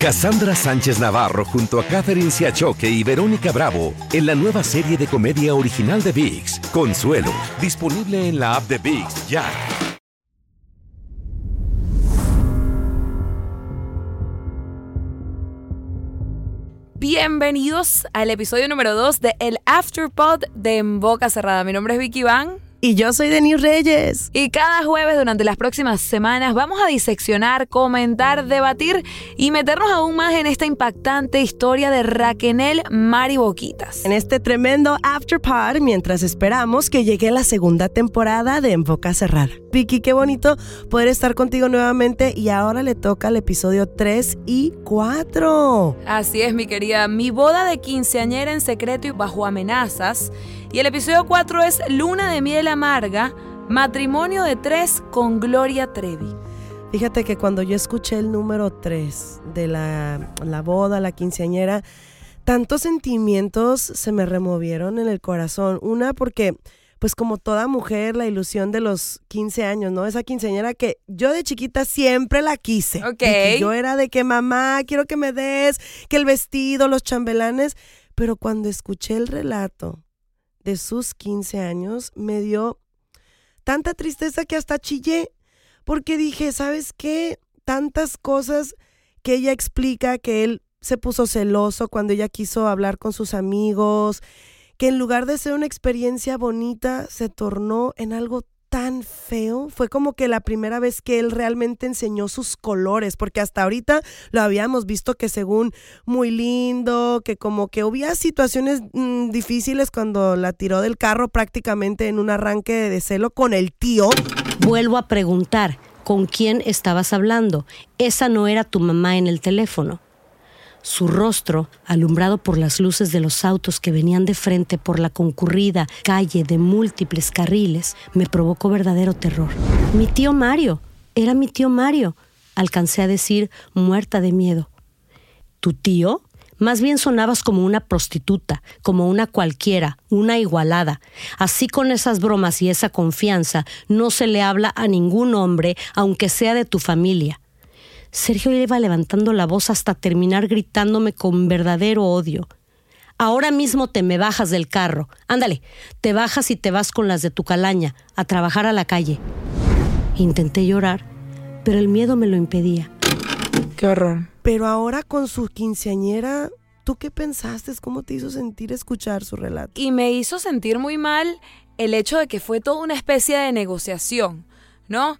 Cassandra Sánchez Navarro junto a Catherine Siachoque y Verónica Bravo en la nueva serie de comedia original de VIX, Consuelo, disponible en la app de VIX ya. Bienvenidos al episodio número 2 de El Afterpod de En Boca Cerrada. Mi nombre es Vicky Van. Y yo soy Denis Reyes. Y cada jueves durante las próximas semanas vamos a diseccionar, comentar, debatir y meternos aún más en esta impactante historia de Raquenel Mari Boquitas. En este tremendo Afterpod, mientras esperamos que llegue la segunda temporada de En Boca Cerrada. Vicky, qué bonito poder estar contigo nuevamente y ahora le toca el episodio 3 y 4. Así es, mi querida. Mi boda de quinceañera en secreto y bajo amenazas y el episodio 4 es Luna de miel amarga, matrimonio de tres con Gloria Trevi. Fíjate que cuando yo escuché el número 3 de la, la boda, la quinceañera, tantos sentimientos se me removieron en el corazón. Una porque pues como toda mujer, la ilusión de los 15 años, ¿no? Esa quinceañera que yo de chiquita siempre la quise. Ok. yo era de que mamá, quiero que me des, que el vestido, los chambelanes. Pero cuando escuché el relato de sus 15 años me dio tanta tristeza que hasta chillé, porque dije, ¿sabes qué? Tantas cosas que ella explica que él se puso celoso cuando ella quiso hablar con sus amigos, que en lugar de ser una experiencia bonita, se tornó en algo tan feo. Fue como que la primera vez que él realmente enseñó sus colores, porque hasta ahorita lo habíamos visto que según muy lindo, que como que había situaciones mm, difíciles cuando la tiró del carro prácticamente en un arranque de celo con el tío. Vuelvo a preguntar, ¿con quién estabas hablando? Esa no era tu mamá en el teléfono. Su rostro, alumbrado por las luces de los autos que venían de frente por la concurrida calle de múltiples carriles, me provocó verdadero terror. Mi tío Mario, era mi tío Mario, alcancé a decir, muerta de miedo. ¿Tu tío? Más bien sonabas como una prostituta, como una cualquiera, una igualada. Así con esas bromas y esa confianza no se le habla a ningún hombre, aunque sea de tu familia. Sergio iba levantando la voz hasta terminar gritándome con verdadero odio. Ahora mismo te me bajas del carro. Ándale, te bajas y te vas con las de tu calaña, a trabajar a la calle. Intenté llorar, pero el miedo me lo impedía. Qué horror. Pero ahora con su quinceañera, ¿tú qué pensaste? ¿Cómo te hizo sentir escuchar su relato? Y me hizo sentir muy mal el hecho de que fue toda una especie de negociación, ¿no?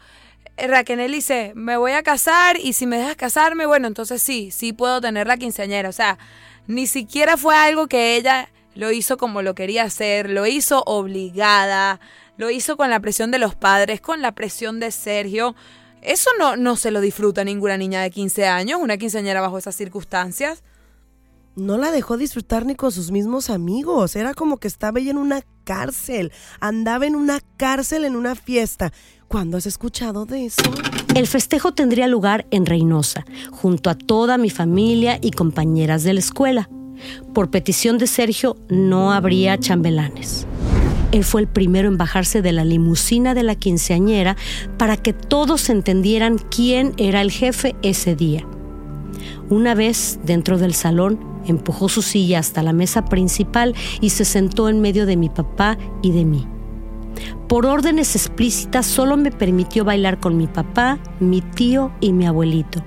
Raquel dice, me voy a casar y si me dejas casarme, bueno, entonces sí, sí puedo tener la quinceañera. O sea, ni siquiera fue algo que ella lo hizo como lo quería hacer, lo hizo obligada, lo hizo con la presión de los padres, con la presión de Sergio. Eso no, no se lo disfruta ninguna niña de 15 años, una quinceañera bajo esas circunstancias. No la dejó disfrutar ni con sus mismos amigos. Era como que estaba ella en una cárcel. Andaba en una cárcel en una fiesta. ¿Cuándo has escuchado de eso? El festejo tendría lugar en Reynosa, junto a toda mi familia y compañeras de la escuela. Por petición de Sergio, no habría chambelanes. Él fue el primero en bajarse de la limusina de la quinceañera para que todos entendieran quién era el jefe ese día. Una vez dentro del salón, empujó su silla hasta la mesa principal y se sentó en medio de mi papá y de mí. Por órdenes explícitas solo me permitió bailar con mi papá, mi tío y mi abuelito.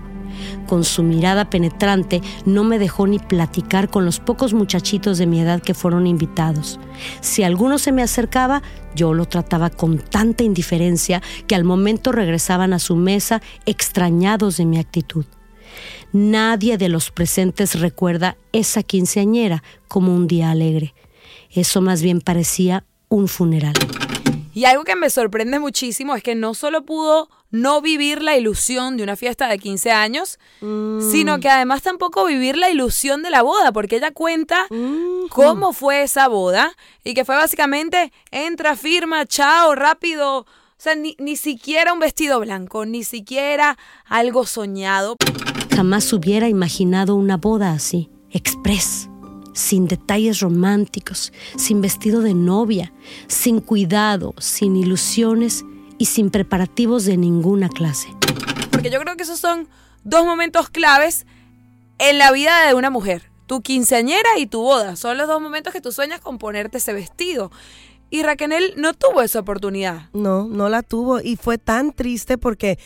Con su mirada penetrante no me dejó ni platicar con los pocos muchachitos de mi edad que fueron invitados. Si alguno se me acercaba, yo lo trataba con tanta indiferencia que al momento regresaban a su mesa extrañados de mi actitud. Nadie de los presentes recuerda esa quinceañera como un día alegre. Eso más bien parecía un funeral. Y algo que me sorprende muchísimo es que no solo pudo no vivir la ilusión de una fiesta de 15 años, sino que además tampoco vivir la ilusión de la boda, porque ella cuenta cómo fue esa boda y que fue básicamente entra, firma, chao, rápido. O sea, ni, ni siquiera un vestido blanco, ni siquiera algo soñado. Jamás hubiera imaginado una boda así, express sin detalles románticos, sin vestido de novia, sin cuidado, sin ilusiones y sin preparativos de ninguna clase. Porque yo creo que esos son dos momentos claves en la vida de una mujer. Tu quinceañera y tu boda son los dos momentos que tú sueñas con ponerte ese vestido. Y Raquel no tuvo esa oportunidad. No, no la tuvo. Y fue tan triste porque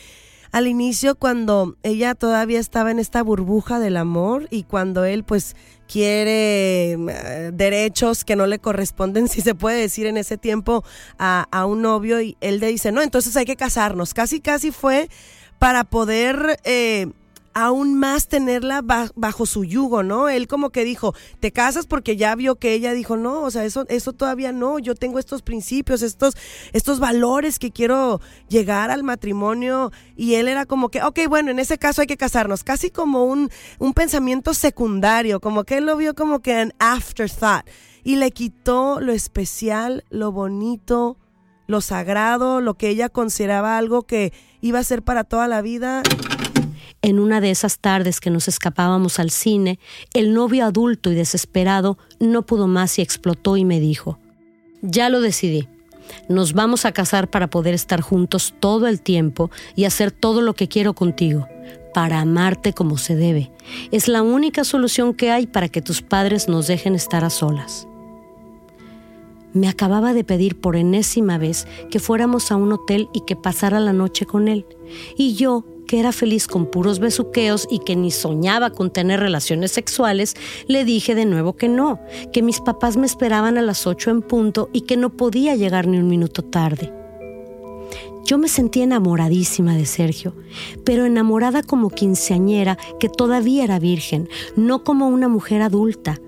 al inicio cuando ella todavía estaba en esta burbuja del amor y cuando él pues quiere eh, derechos que no le corresponden, si se puede decir en ese tiempo, a, a, un novio y él le dice, no, entonces hay que casarnos. Casi, casi fue para poder... Eh, aún más tenerla bajo su yugo, ¿no? Él como que dijo, te casas porque ya vio que ella dijo, no, o sea, eso, eso todavía no, yo tengo estos principios, estos, estos valores que quiero llegar al matrimonio. Y él era como que, ok, bueno, en ese caso hay que casarnos, casi como un, un pensamiento secundario, como que él lo vio como que an afterthought. Y le quitó lo especial, lo bonito, lo sagrado, lo que ella consideraba algo que iba a ser para toda la vida. En una de esas tardes que nos escapábamos al cine, el novio adulto y desesperado no pudo más y explotó y me dijo, ya lo decidí. Nos vamos a casar para poder estar juntos todo el tiempo y hacer todo lo que quiero contigo, para amarte como se debe. Es la única solución que hay para que tus padres nos dejen estar a solas. Me acababa de pedir por enésima vez que fuéramos a un hotel y que pasara la noche con él. Y yo, que era feliz con puros besuqueos y que ni soñaba con tener relaciones sexuales, le dije de nuevo que no, que mis papás me esperaban a las ocho en punto y que no podía llegar ni un minuto tarde. Yo me sentí enamoradísima de Sergio, pero enamorada como quinceañera que todavía era virgen, no como una mujer adulta.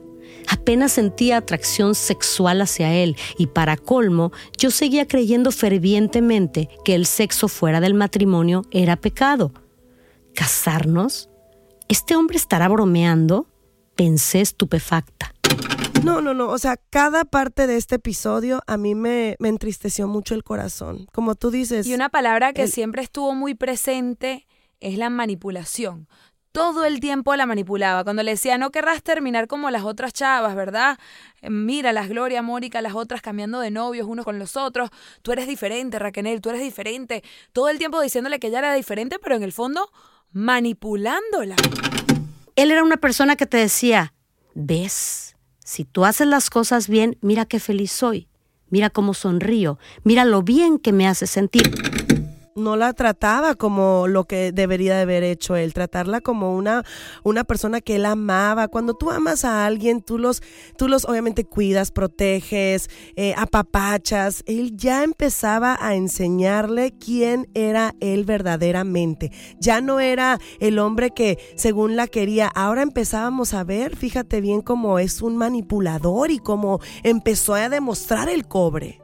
Apenas sentía atracción sexual hacia él y para colmo yo seguía creyendo fervientemente que el sexo fuera del matrimonio era pecado. ¿Casarnos? ¿Este hombre estará bromeando? Pensé estupefacta. No, no, no. O sea, cada parte de este episodio a mí me, entristeció mucho el corazón. Como tú dices. Y una palabra que siempre estuvo muy presente es la manipulación todo el tiempo la manipulaba. Cuando le decía, no querrás terminar como las otras chavas, ¿verdad? Eh, mira, las Gloria, Mónica, las otras cambiando de novios unos con los otros. Tú eres diferente, Raquel, tú eres diferente. Todo el tiempo diciéndole que ella era diferente, pero en el fondo manipulándola. Él era una persona que te decía, ves, si tú haces las cosas bien, mira qué feliz soy. Mira cómo sonrío. Mira lo bien que me hace sentir no la trataba como lo que debería de haber hecho él, tratarla como una, una persona que él amaba. Cuando tú amas a alguien, tú los, tú los obviamente cuidas, proteges, eh, apapachas. Él ya empezaba a enseñarle quién era él verdaderamente. Ya no era el hombre que según la quería. Ahora empezábamos a ver, fíjate bien cómo es un manipulador y cómo empezó a demostrar el cobre.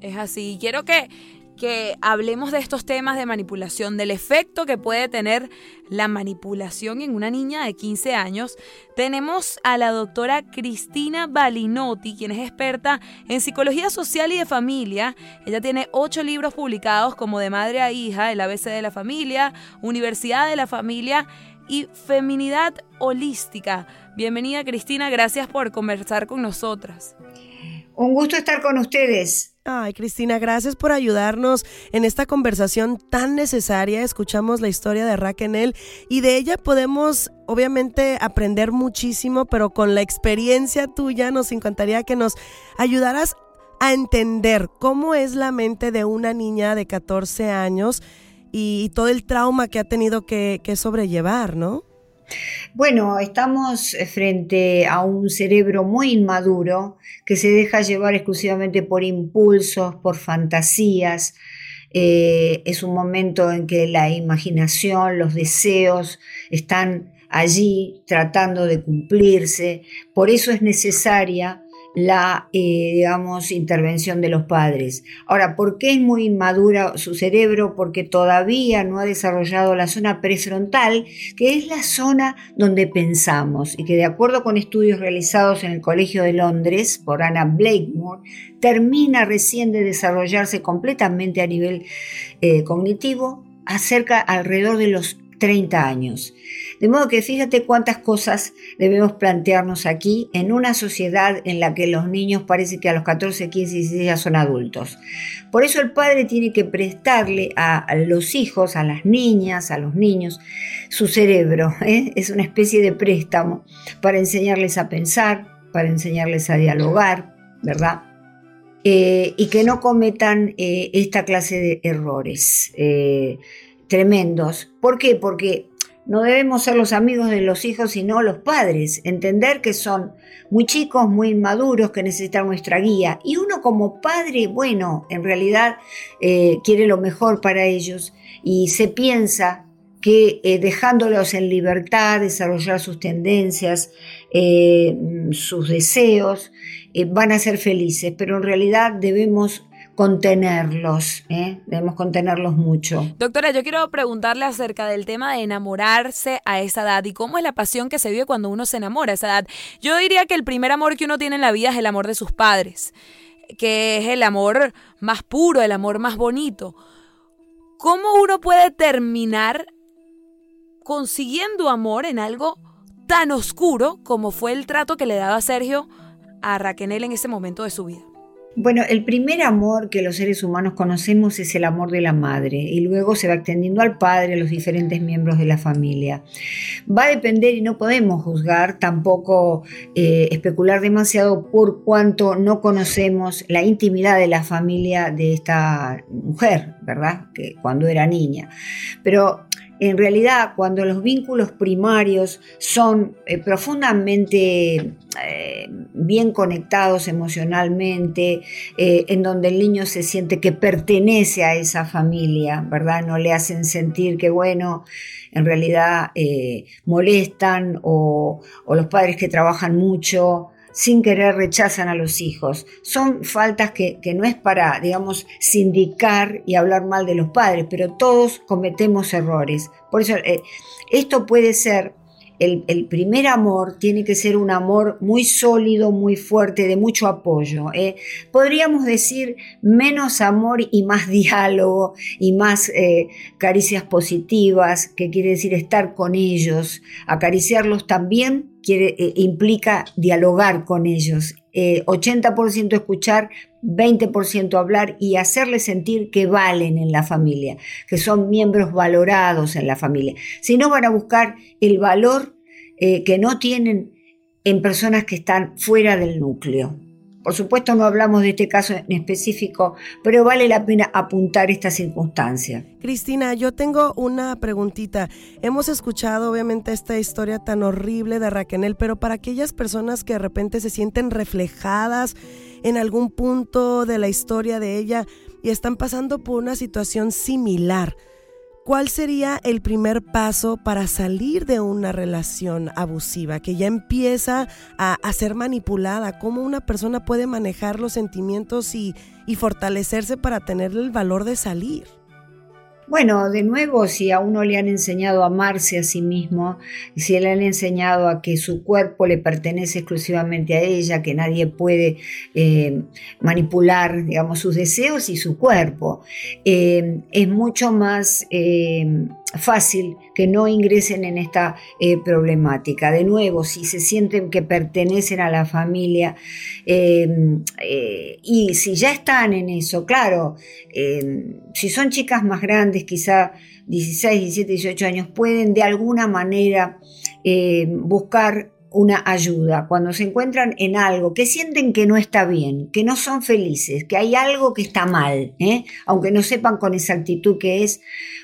Es así. Quiero que que hablemos de estos temas de manipulación, del efecto que puede tener la manipulación en una niña de 15 años, tenemos a la doctora Cristina Balinotti, quien es experta en psicología social y de familia. Ella tiene ocho libros publicados como De Madre a Hija, El ABC de la Familia, Universidad de la Familia y Feminidad Holística. Bienvenida Cristina, gracias por conversar con nosotras. Un gusto estar con ustedes. Ay, Cristina, gracias por ayudarnos en esta conversación tan necesaria. Escuchamos la historia de Raquel y de ella podemos obviamente aprender muchísimo, pero con la experiencia tuya nos encantaría que nos ayudaras a entender cómo es la mente de una niña de 14 años y, todo el trauma que ha tenido que, que sobrellevar, ¿no? Bueno, estamos frente a un cerebro muy inmaduro que se deja llevar exclusivamente por impulsos, por fantasías. Eh, es un momento en que la imaginación, los deseos están allí tratando de cumplirse. Por eso es necesaria la, eh, digamos, intervención de los padres. Ahora, ¿por qué es muy inmadura su cerebro? Porque todavía no ha desarrollado la zona prefrontal, que es la zona donde pensamos y que de acuerdo con estudios realizados en el Colegio de Londres por Anna Blakemore, termina recién de desarrollarse completamente a nivel eh, cognitivo acerca alrededor de los 30 años. De modo que fíjate cuántas cosas debemos plantearnos aquí en una sociedad en la que los niños parece que a los 14, 15, 16 ya son adultos. Por eso el padre tiene que prestarle a, los hijos, a las niñas, a los niños, su cerebro. ¿eh? Es una especie de préstamo para enseñarles a pensar, para enseñarles a dialogar, ¿verdad? Eh, y que no cometan eh, esta clase de errores tremendos. ¿Por qué? Porque no debemos ser los amigos de los hijos, sino los padres. Entender que son muy chicos, muy inmaduros, que necesitan nuestra guía. Y uno como padre, bueno, en realidad eh, quiere lo mejor para ellos y se piensa que eh, dejándolos en libertad, desarrollar sus tendencias, eh, sus deseos, van a ser felices. Pero en realidad debemos contenerlos, ¿eh? debemos contenerlos mucho. Doctora, yo quiero preguntarle acerca del tema de enamorarse a esa edad y cómo es la pasión que se vive cuando uno se enamora a esa edad. Yo diría que el primer amor que uno tiene en la vida es el amor de sus padres, que es el amor más puro, el amor más bonito. ¿Cómo uno puede terminar consiguiendo amor en algo tan oscuro como fue el trato que le daba Sergio a Raquel en ese momento de su vida? Bueno, el primer amor que los seres humanos conocemos es el amor de la madre y luego se va extendiendo al padre, a los diferentes miembros de la familia. Va a depender y no podemos juzgar, tampoco eh, especular demasiado por cuanto no conocemos la intimidad de la familia de esta mujer, ¿verdad? Que cuando era niña. Pero en realidad, cuando los vínculos primarios son eh, profundamente eh, bien conectados emocionalmente, eh, en donde el niño se siente que pertenece a esa familia, ¿verdad? No le hacen sentir que, bueno, en realidad molestan o, o los padres que trabajan mucho sin querer rechazan a los hijos. Son faltas que, no es para, digamos, sindicar y hablar mal de los padres, pero todos cometemos errores. Por eso, eh, esto puede ser el, primer amor tiene que ser un amor muy sólido, muy fuerte, de mucho apoyo. ¿eh? Podríamos decir menos amor y más diálogo y más eh, caricias positivas, que quiere decir estar con ellos, acariciarlos también quiere, eh, implica dialogar con ellos. 80% escuchar, 20% hablar y hacerles sentir que valen en la familia, que son miembros valorados en la familia. Si no, van a buscar el valor eh, que no tienen en personas que están fuera del núcleo. Por supuesto no hablamos de este caso en específico, pero vale la pena apuntar esta circunstancia. Cristina, yo tengo una preguntita. Hemos escuchado obviamente esta historia tan horrible de Raquel, pero para aquellas personas que de repente se sienten reflejadas en algún punto de la historia de ella y están pasando por una situación similar, ¿cuál sería el primer paso para salir de una relación abusiva que ya empieza a, ser manipulada? ¿Cómo una persona puede manejar los sentimientos y fortalecerse para tener el valor de salir? Bueno, de nuevo, si a uno le han enseñado a amarse a sí mismo, si le han enseñado a que su cuerpo le pertenece exclusivamente a ella, que nadie puede eh, manipular, digamos, sus deseos y su cuerpo, eh, es mucho más eh, fácil que no ingresen en esta eh, problemática. De nuevo, si se sienten que pertenecen a la familia em, eh, y si ya están en eso, claro, em, si son chicas más grandes, quizá 16, 17, 18 años, pueden de alguna manera em, buscar una ayuda, cuando se encuentran en algo que sienten que no está bien, que no son felices, que hay algo que está mal, ¿eh? aunque no sepan con exactitud qué es,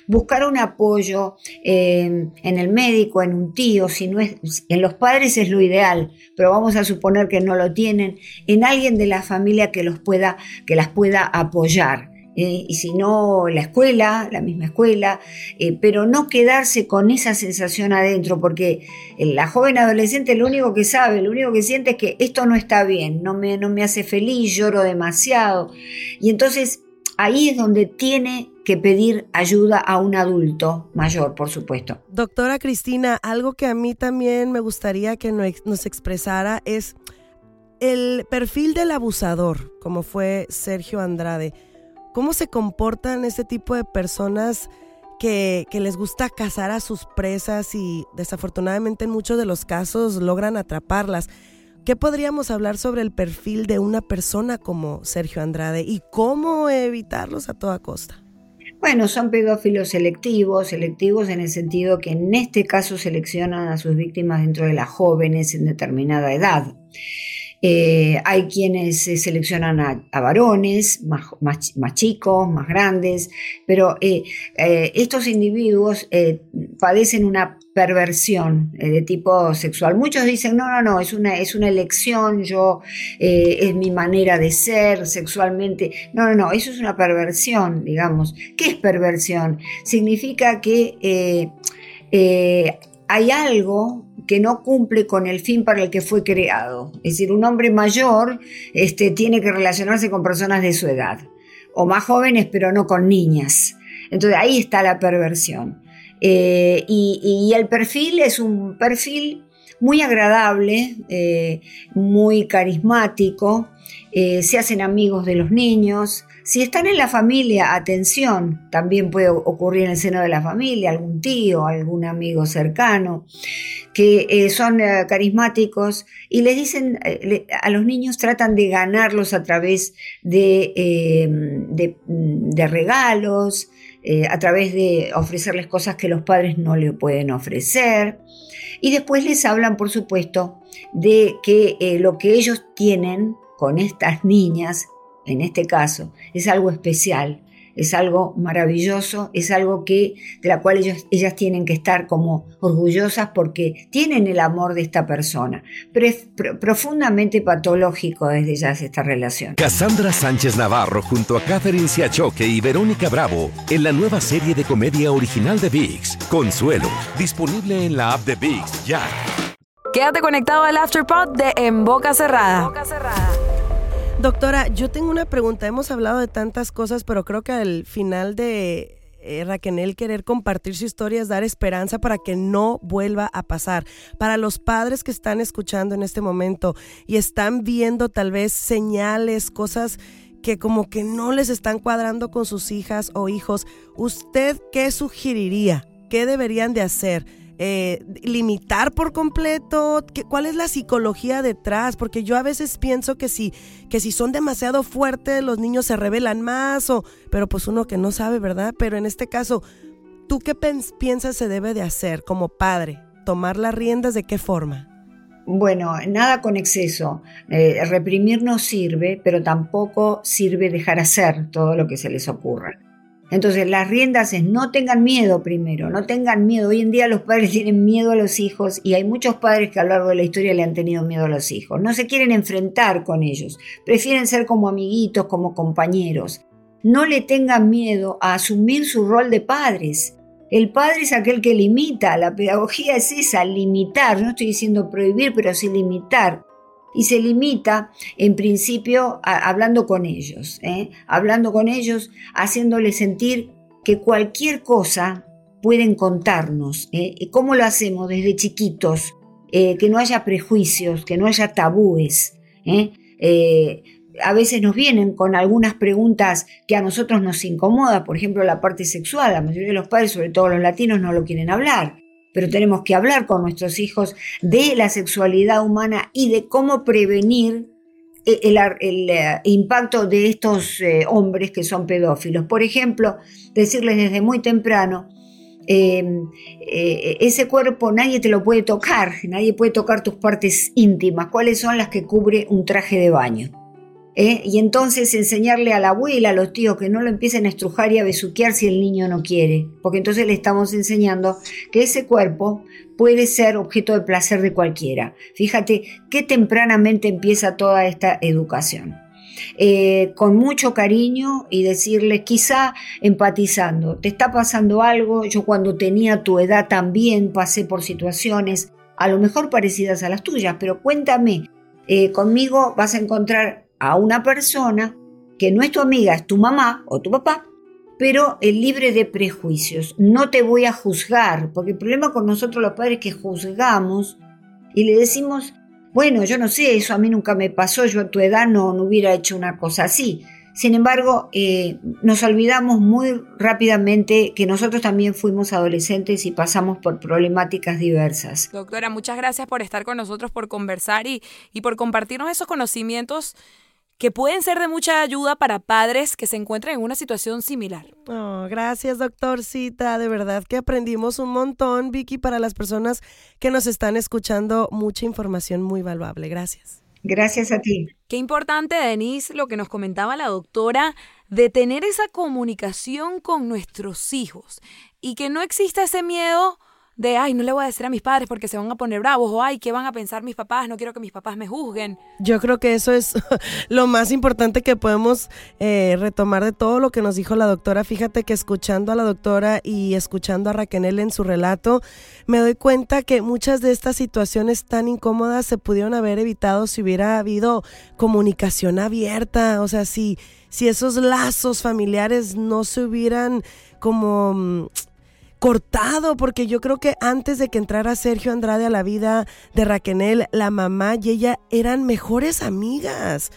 buscar un apoyo eh, en el médico, en un tío, si no es, en los padres es lo ideal, pero vamos a suponer que no lo tienen, en alguien de la familia que los pueda, que las pueda apoyar. Eh, y si no, la escuela, la misma escuela, eh, pero no quedarse con esa sensación adentro, porque la joven adolescente lo único que sabe, lo único que siente es que esto no está bien, no me, no me hace feliz, lloro demasiado. Y entonces ahí es donde tiene que pedir ayuda a un adulto mayor, por supuesto. Doctora Cristina, algo que a mí también me gustaría que nos expresara es el perfil del abusador, como fue Sergio Andrade. ¿Cómo se comportan este tipo de personas que, que, les gusta cazar a sus presas y desafortunadamente en muchos de los casos logran atraparlas. ¿Qué podríamos hablar sobre el perfil de una persona como Sergio Andrade y cómo evitarlos a toda costa? Bueno, son pedófilos selectivos, selectivos en el sentido que en este caso seleccionan a sus víctimas dentro de las jóvenes en determinada edad. Eh, hay quienes seleccionan a, varones más, chicos, más grandes, pero eh, eh, estos individuos padecen una perversión de tipo sexual. Muchos dicen, no, no, no, es una, es una elección, yo, es mi manera de ser sexualmente. No, no, no, eso es una perversión, digamos. ¿Qué es perversión? Significa que hay algo que no cumple con el fin para el que fue creado. Es decir, un hombre mayor este, tiene que relacionarse con personas de su edad, o más jóvenes, pero no con niñas. Entonces ahí está la perversión. Eh, y, el perfil es un perfil muy agradable, eh, muy carismático, eh, se hacen amigos de los niños, si están en la familia, atención, también puede ocurrir en el seno de la familia, algún tío, algún amigo cercano, que eh, son eh, carismáticos y les dicen, eh, a los niños tratan de ganarlos a través de, de regalos, a través de ofrecerles cosas que los padres no le pueden ofrecer. Y después les hablan, por supuesto, de que lo que ellos tienen con estas niñas en este caso, es algo especial, es algo maravilloso, es algo que de la cual ellos, ellas tienen que estar como orgullosas porque tienen el amor de esta persona. Pero es profundamente patológico desde ya esta relación. Cassandra Sánchez Navarro junto a Catherine Siachoque y Verónica Bravo en la nueva serie de comedia original de Vix, Consuelo, disponible en la app de Vix ya. Quédate conectado al Afterpod de En Boca Cerrada. En Boca Cerrada. Doctora, yo tengo una pregunta. Hemos hablado de tantas cosas, pero creo que al final de eh, Raquel querer compartir su historia es dar esperanza para que no vuelva a pasar. Para los padres que están escuchando en este momento y están viendo tal vez señales, cosas que como que no les están cuadrando con sus hijas o hijos, ¿usted qué sugeriría? ¿Qué deberían de hacer? Eh, limitar por completo? ¿Cuál es la psicología detrás? Porque yo a veces pienso que si, que si son demasiado fuertes los niños se rebelan más, o, pero pues uno que no sabe, ¿verdad? Pero en este caso, ¿tú qué piensas se debe de hacer como padre? ¿Tomar las riendas de qué forma? Bueno, nada con exceso. Eh, reprimir no sirve, pero tampoco sirve dejar hacer todo lo que se les ocurra. Entonces las riendas es no tengan miedo primero, no tengan miedo. Hoy en día los padres tienen miedo a los hijos y hay muchos padres que a lo largo de la historia le han tenido miedo a los hijos. No se quieren enfrentar con ellos, prefieren ser como amiguitos, como compañeros. No le tengan miedo a asumir su rol de padres. El padre es aquel que limita, la pedagogía es esa, limitar, no estoy diciendo prohibir, pero sí limitar y se limita, en principio, hablando con ellos, ¿eh? hablando con ellos, haciéndoles sentir que cualquier cosa pueden contarnos. ¿eh? ¿Cómo lo hacemos desde chiquitos? Eh, que no haya prejuicios, que no haya tabúes. a veces nos vienen con algunas preguntas que a nosotros nos incomoda, por ejemplo la parte sexual, la mayoría de los padres, sobre todo los latinos, no lo quieren hablar pero tenemos que hablar con nuestros hijos de la sexualidad humana y de cómo prevenir eh, el, eh, impacto de estos eh, hombres que son pedófilos. Por ejemplo, decirles desde muy temprano, em, ese cuerpo nadie te lo puede tocar, nadie puede tocar tus partes íntimas, cuáles son las que cubre un traje de baño. ¿Eh? y entonces enseñarle a la abuela, a los tíos que no lo empiecen a estrujar y a besuquear si el niño no quiere, porque entonces le estamos enseñando que ese cuerpo puede ser objeto de placer de cualquiera. Fíjate qué tempranamente empieza toda esta educación. Eh, con mucho cariño y decirle, quizá empatizando, te está pasando algo, yo cuando tenía tu edad también pasé por situaciones a lo mejor parecidas a las tuyas, pero cuéntame, eh, conmigo vas a encontrar a una persona que no es tu amiga, es tu mamá o tu papá, pero es libre de prejuicios. No te voy a juzgar, porque el problema con nosotros los padres es que juzgamos y le decimos, bueno, yo no sé, eso a mí nunca me pasó, yo a tu edad no, no hubiera hecho una cosa así. Sin embargo, eh, nos olvidamos muy rápidamente que nosotros también fuimos adolescentes y pasamos por problemáticas diversas. Doctora, muchas gracias por estar con nosotros, por conversar y, y por compartirnos esos conocimientos que pueden ser de mucha ayuda para padres que se encuentran en una situación similar. Oh, gracias, doctorcita. De verdad que aprendimos un montón, Vicky, para las personas que nos están escuchando. Mucha información muy valuable. Gracias. Gracias a ti. Qué importante, Denise, lo que nos comentaba la doctora, de tener esa comunicación con nuestros hijos y que no exista ese miedo de, ay, no le voy a decir a mis padres porque se van a poner bravos, o ay, ¿qué van a pensar mis papás? No quiero que mis papás me juzguen. Yo creo que eso es lo más importante que podemos eh, retomar de todo lo que nos dijo la doctora. Fíjate que escuchando a la doctora y escuchando a Raquel en su relato, me doy cuenta que muchas de estas situaciones tan incómodas se pudieron haber evitado si hubiera habido comunicación abierta, o sea, si, si esos lazos familiares no se hubieran como mm, cortado, porque yo creo que antes de que entrara Sergio Andrade a la vida de Raquel, la mamá y ella eran mejores amigas.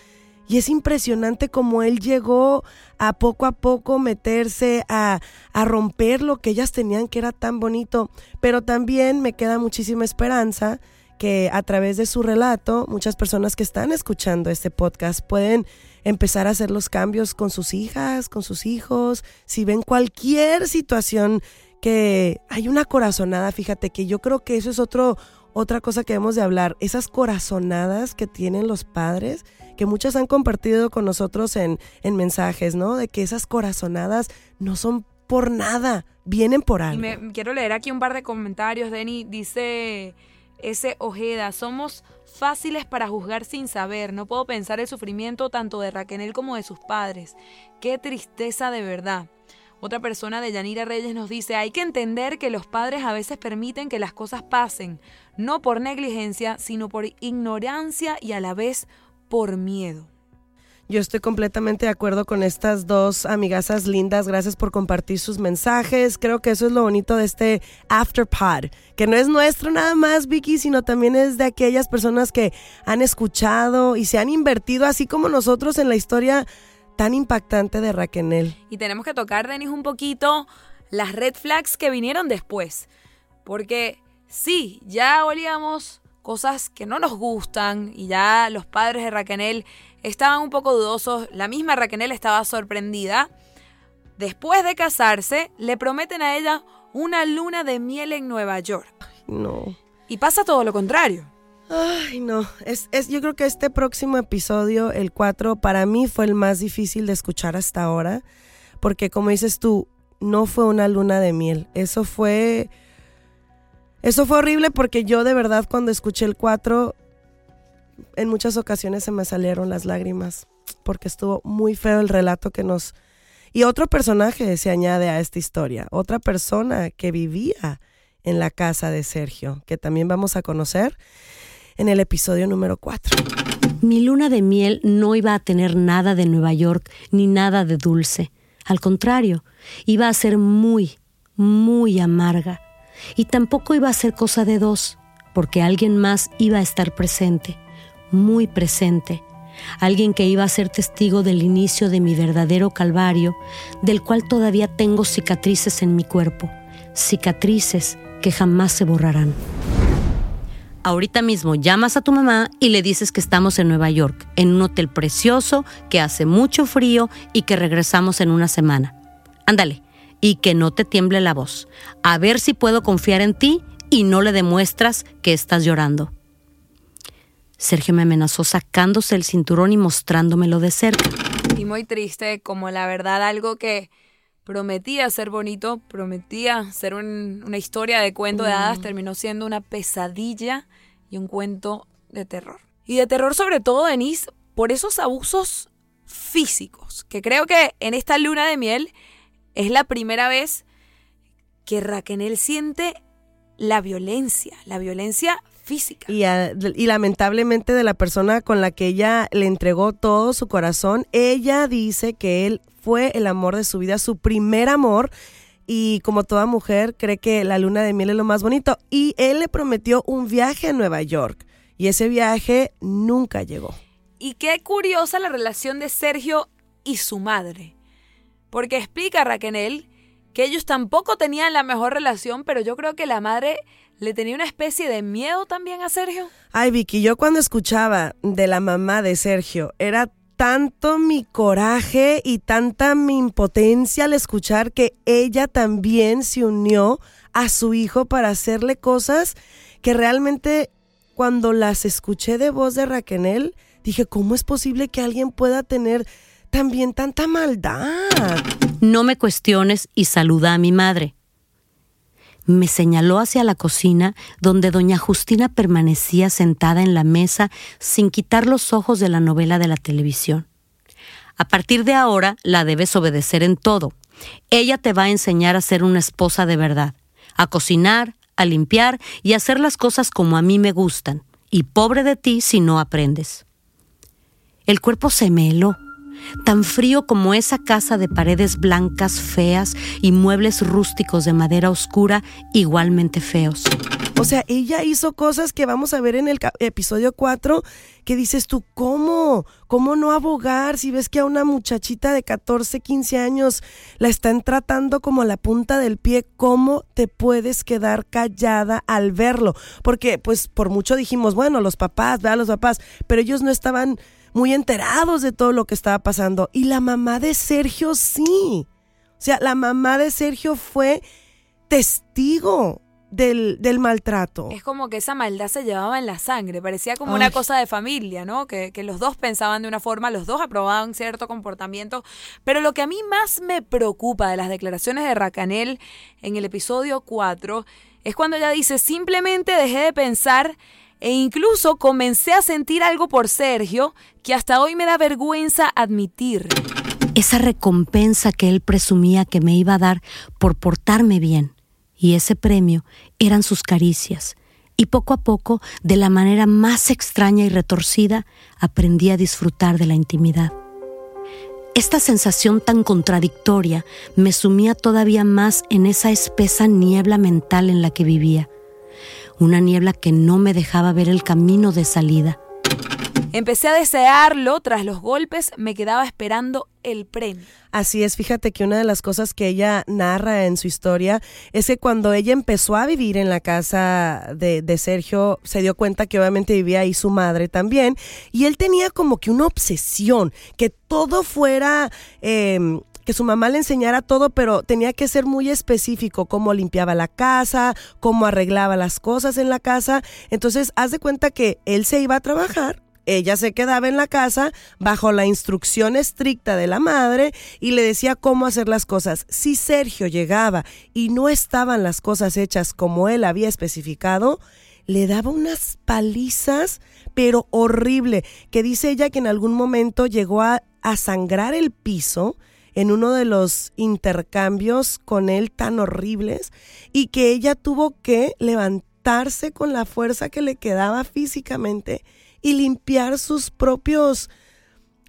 Y es impresionante cómo él llegó a poco a poco meterse a, a, romper lo que ellas tenían que era tan bonito. Pero también me queda muchísima esperanza que a través de su relato muchas personas que están escuchando este podcast pueden empezar a hacer los cambios con sus hijas, con sus hijos. Si ven cualquier situación que hay una corazonada, fíjate que yo creo que eso es otro, otra cosa que debemos de hablar, esas corazonadas que tienen los padres, que muchas han compartido con nosotros en, en mensajes, ¿no? De que esas corazonadas no son por nada, vienen por algo. Y me, quiero leer aquí un par de comentarios, Denny, dice ese Ojeda, somos fáciles para juzgar sin saber, no puedo pensar el sufrimiento tanto de Raquel como de sus padres, qué tristeza de verdad. Otra persona de Yanira Reyes nos dice, hay que entender que los padres a veces permiten que las cosas pasen, no por negligencia, sino por ignorancia y a la vez por miedo. Yo estoy completamente de acuerdo con estas dos amigasas lindas. Gracias por compartir sus mensajes. Creo que eso es lo bonito de este Afterpod, que no es nuestro nada más, Vicky, sino también es de aquellas personas que han escuchado y se han invertido, así como nosotros, en la historia tan impactante de Raquel. Y tenemos que tocar, Denis, un poquito las red flags que vinieron después. Porque sí, ya olíamos cosas que no nos gustan y ya los padres de Raquel estaban un poco dudosos. La misma Raquel estaba sorprendida. Después de casarse, le prometen a ella una luna de miel en Nueva York. no. Y pasa todo lo contrario. Ay, no. Es, es, yo creo que este próximo episodio, el 4, para mí fue el más difícil de escuchar hasta ahora. Porque como dices tú, no fue una luna de miel. Eso fue. Eso fue horrible porque yo de verdad cuando escuché el 4, en muchas ocasiones se me salieron las lágrimas. Porque estuvo muy feo el relato que nos. Y otro personaje se añade a esta historia. Otra persona que vivía en la casa de Sergio, que también vamos a conocer en el episodio número 4. Mi luna de miel no iba a tener nada de Nueva York ni nada de dulce. Al contrario, iba a ser muy, muy amarga. Y tampoco iba a ser cosa de dos, porque alguien más iba a estar presente, muy presente. Alguien que iba a ser testigo del inicio de mi verdadero calvario, del cual todavía tengo cicatrices en mi cuerpo, cicatrices que jamás se borrarán ahorita mismo llamas a tu mamá y le dices que estamos en Nueva York, en un hotel precioso, que hace mucho frío y que regresamos en una semana. Ándale, y que no te tiemble la voz. A ver si puedo confiar en ti y no le demuestras que estás llorando. Sergio me amenazó sacándose el cinturón y mostrándomelo de cerca. Y muy triste, como la verdad algo que prometía ser bonito, prometía ser una historia de cuento de hadas, mm. terminó siendo una pesadilla y un cuento de terror. Y de terror sobre todo, Denise, por esos abusos físicos, que creo que en esta luna de miel es la primera vez que Raquel siente la violencia, la violencia física. Y, y, lamentablemente de la persona con la que ella le entregó todo su corazón, ella dice que él fue el amor de su vida, su primer amor. Y como toda mujer, cree que la luna de miel es lo más bonito. Y él le prometió un viaje a Nueva York. Y ese viaje nunca llegó. Y qué curiosa la relación de Sergio y su madre. Porque explica Raquel que ellos tampoco tenían la mejor relación, pero yo creo que la madre le tenía una especie de miedo también a Sergio. Ay, Vicky, yo cuando escuchaba de la mamá de Sergio, era tanto mi coraje y tanta mi impotencia al escuchar que ella también se unió a su hijo para hacerle cosas que realmente cuando las escuché de voz de Raquel, dije, ¿cómo es posible que alguien pueda tener también tanta maldad? No me cuestiones y saluda a mi madre. Me señaló hacia la cocina donde doña Justina permanecía sentada en la mesa sin quitar los ojos de la novela de la televisión. A partir de ahora la debes obedecer en todo. Ella te va a enseñar a ser una esposa de verdad, a cocinar, a limpiar y hacer las cosas como a mí me gustan. Y pobre de ti si no aprendes. El cuerpo se me heló tan frío como esa casa de paredes blancas feas y muebles rústicos de madera oscura igualmente feos. O sea, ella hizo cosas que vamos a ver en el episodio 4 que dices tú, ¿cómo? ¿Cómo no abogar si ves que a una muchachita de 14, 15 años la están tratando como a la punta del pie? ¿Cómo te puedes quedar callada al verlo? Porque pues por mucho dijimos, bueno, los papás, vea los papás, pero ellos no estaban muy enterados de todo lo que estaba pasando. Y la mamá de Sergio sí. O sea, la mamá de Sergio fue testigo del, del, maltrato. Es como que esa maldad se llevaba en la sangre, parecía como una cosa de familia, ¿no? Que, que, los dos pensaban de una forma, los dos aprobaban cierto comportamiento. Pero lo que a mí más me preocupa de las declaraciones de Racanel en el episodio 4 es cuando ella dice, simplemente dejé de pensar e incluso comencé a sentir algo por Sergio que hasta hoy me da vergüenza admitir. Esa recompensa que él presumía que me iba a dar por portarme bien. Y ese premio eran sus caricias. Y poco a poco, de la manera más extraña y retorcida, aprendí a disfrutar de la intimidad. Esta sensación tan contradictoria me sumía todavía más en esa espesa niebla mental en la que vivía una niebla que no me dejaba ver el camino de salida. Empecé a desearlo, tras los golpes me quedaba esperando el premio. Así es, fíjate que una de las cosas que ella narra en su historia es que cuando ella empezó a vivir en la casa de, Sergio, se dio cuenta que obviamente vivía ahí su madre también, y él tenía como que una obsesión, que todo fuera em, que su mamá le enseñara todo, pero tenía que ser muy específico, cómo limpiaba la casa, cómo arreglaba las cosas en la casa. Entonces, haz de cuenta que él se iba a trabajar, ella se quedaba en la casa bajo la instrucción estricta de la madre y le decía cómo hacer las cosas. Si Sergio llegaba y no estaban las cosas hechas como él había especificado, le daba unas palizas, pero horrible, que dice ella que en algún momento llegó a, a sangrar el piso en uno de los intercambios con él tan horribles y que ella tuvo que levantarse con la fuerza que le quedaba físicamente y limpiar sus propios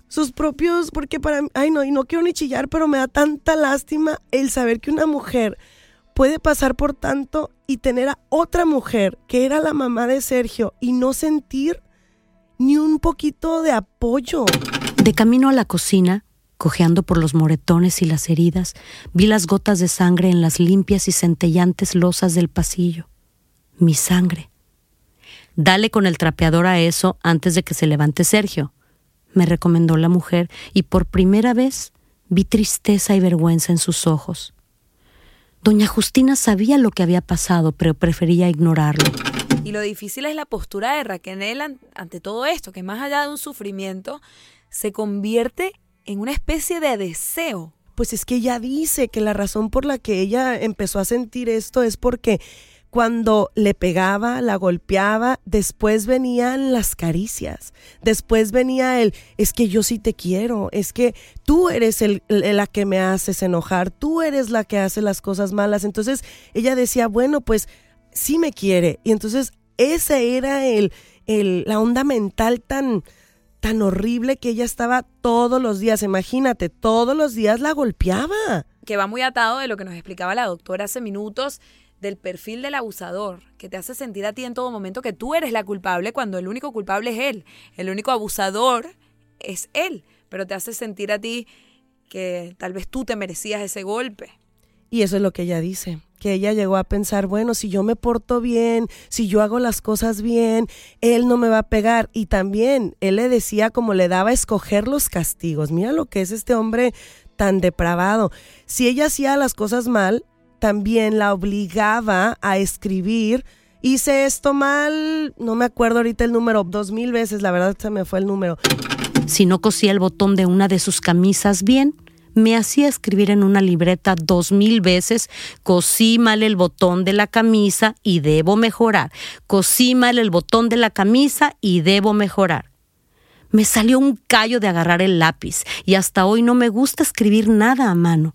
sus propios porque para mí, ay no, y no quiero ni chillar, pero me da tanta lástima el saber que una mujer puede pasar por tanto y tener a otra mujer que era la mamá de Sergio y no sentir ni un poquito de apoyo. De camino a la cocina, Cojeando por los moretones y las heridas, vi las gotas de sangre en las limpias y centellantes losas del pasillo. Mi sangre. Dale con el trapeador a eso antes de que se levante Sergio, me recomendó la mujer, y por primera vez vi tristeza y vergüenza en sus ojos. Doña Justina sabía lo que había pasado, pero prefería ignorarlo. Y lo difícil es la postura de Raquel ante todo esto, que más allá de un sufrimiento, se convierte en una especie de deseo. Pues es que ella dice que la razón por la que ella empezó a sentir esto es porque cuando le pegaba, la golpeaba, después venían las caricias, después venía el, es que yo sí te quiero, es que tú eres el, la que me haces enojar, tú eres la que hace las cosas malas. Entonces ella decía, bueno, pues sí me quiere. Y entonces esa era el, el, la onda mental tan, tan horrible que ella estaba todos los días, imagínate, todos los días la golpeaba. Que va muy atado de lo que nos explicaba la doctora hace minutos del perfil del abusador, que te hace sentir a ti en todo momento que tú eres la culpable cuando el único culpable es él, el único abusador es él, pero te hace sentir a ti que tal vez tú te merecías ese golpe. Y eso es lo que ella dice, que ella llegó a pensar, bueno, si yo me porto bien, si yo hago las cosas bien, él no me va a pegar. Y también él le decía como le daba a escoger los castigos. Mira lo que es este hombre tan depravado. Si ella hacía las cosas mal, también la obligaba a escribir. Hice esto mal, no me acuerdo ahorita el número, dos mil veces, la verdad se me fue el número. Si no cosía el botón de una de sus camisas bien, me hacía escribir en una libreta dos mil veces, cosí mal el botón de la camisa y debo mejorar, cosí mal el botón de la camisa y debo mejorar. Me salió un callo de agarrar el lápiz y hasta hoy no me gusta escribir nada a mano.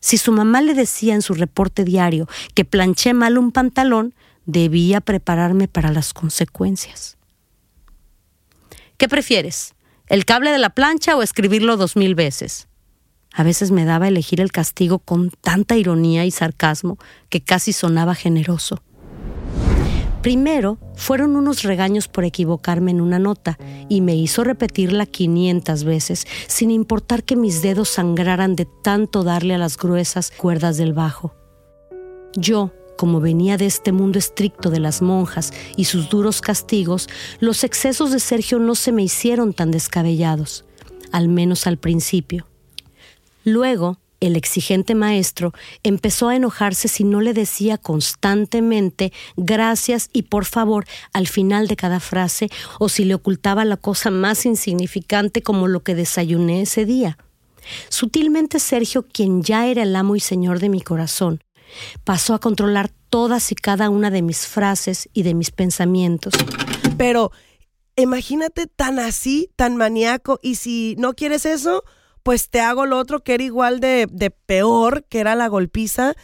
Si su mamá le decía en su reporte diario que planché mal un pantalón, debía prepararme para las consecuencias. ¿Qué prefieres? ¿El cable de la plancha o escribirlo dos mil veces? A veces me daba elegir el castigo con tanta ironía y sarcasmo que casi sonaba generoso. Primero, fueron unos regaños por equivocarme en una nota y me hizo repetirla 500 veces, sin importar que mis dedos sangraran de tanto darle a las gruesas cuerdas del bajo. Yo, como venía de este mundo estricto de las monjas y sus duros castigos, los excesos de Sergio no se me hicieron tan descabellados, al menos al principio. Luego, el exigente maestro empezó a enojarse si no le decía constantemente gracias y por favor al final de cada frase o si le ocultaba la cosa más insignificante como lo que desayuné ese día. Sutilmente Sergio, quien ya era el amo y señor de mi corazón, pasó a controlar todas y cada una de mis frases y de mis pensamientos. Pero imagínate tan así, tan maníaco, y si no quieres eso, pues te hago lo otro que era igual de, de peor, que era la golpiza.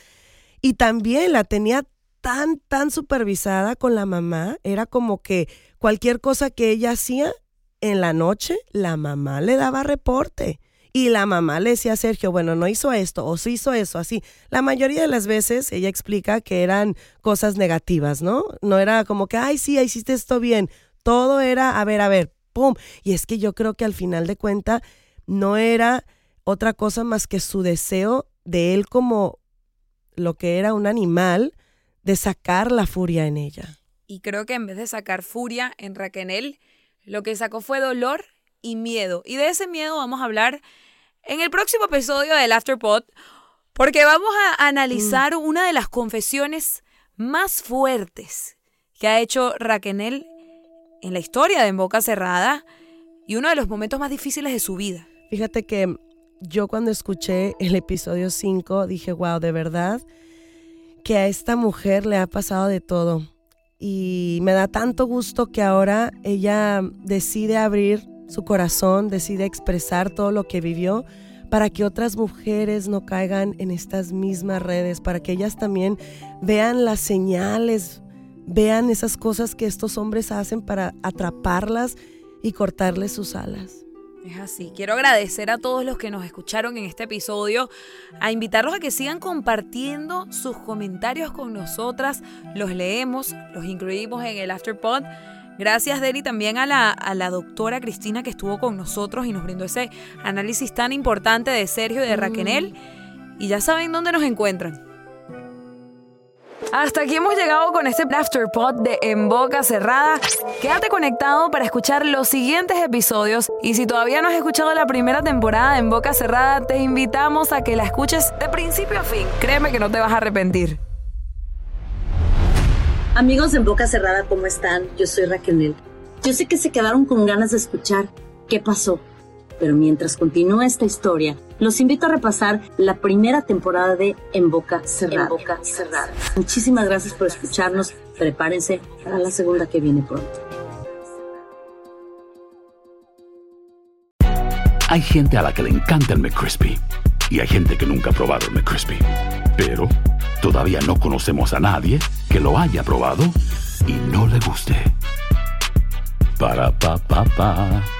Y también la tenía tan, tan supervisada con la mamá. Era como que cualquier cosa que ella hacía en la noche, la mamá le daba reporte. Y la mamá le decía a Sergio, bueno, no hizo esto o sí hizo eso, así. La mayoría de las veces ella explica que eran cosas negativas, ¿no? No era como que, ay, sí, hiciste esto bien. Todo era, a ver, a ver, pum. Y es que yo creo que al final de cuenta no era otra cosa más que su deseo de él como lo que era un animal, de sacar la furia en ella. Y creo que en vez de sacar furia en Raquel, lo que sacó fue dolor y miedo. Y de ese miedo vamos a hablar en el próximo episodio del Afterpod, porque vamos a analizar mm. una de las confesiones más fuertes que ha hecho Raquel en la historia de En Boca Cerrada y uno de los momentos más difíciles de su vida. Fíjate que yo cuando escuché el episodio 5 dije, wow, de verdad que a esta mujer le ha pasado de todo. Y me da tanto gusto que ahora ella decide abrir su corazón, decide expresar todo lo que vivió para que otras mujeres no caigan en estas mismas redes, para que ellas también vean las señales, vean esas cosas que estos hombres hacen para atraparlas y cortarles sus alas. Es así. Quiero agradecer a todos los que nos escucharon en este episodio, a invitarlos a que sigan compartiendo sus comentarios con nosotras. Los leemos, los incluimos en el Afterpod. Gracias, Deli, también a la, a la doctora Cristina que estuvo con nosotros y nos brindó ese análisis tan importante de Sergio y de Raquel. Y ya saben dónde nos encuentran. Hasta aquí hemos llegado con este Afterpod de En Boca Cerrada. Quédate conectado para escuchar los siguientes episodios y si todavía no has escuchado la primera temporada de En Boca Cerrada, te invitamos a que la escuches de principio a fin. Créeme que no te vas a arrepentir. Amigos de En Boca Cerrada, ¿cómo están? Yo soy Raquel. Yo sé que se quedaron con ganas de escuchar qué pasó pero mientras continúa esta historia, los invito a repasar la primera temporada de En Boca Cerrada. Boca Cerrada. Muchísimas gracias por escucharnos. Prepárense para la segunda que viene pronto. Hay gente a la que le encanta el McCrispy y hay gente que nunca ha probado el McCrispy. Pero todavía no conocemos a nadie que lo haya probado y no le guste. Para pa pa pa.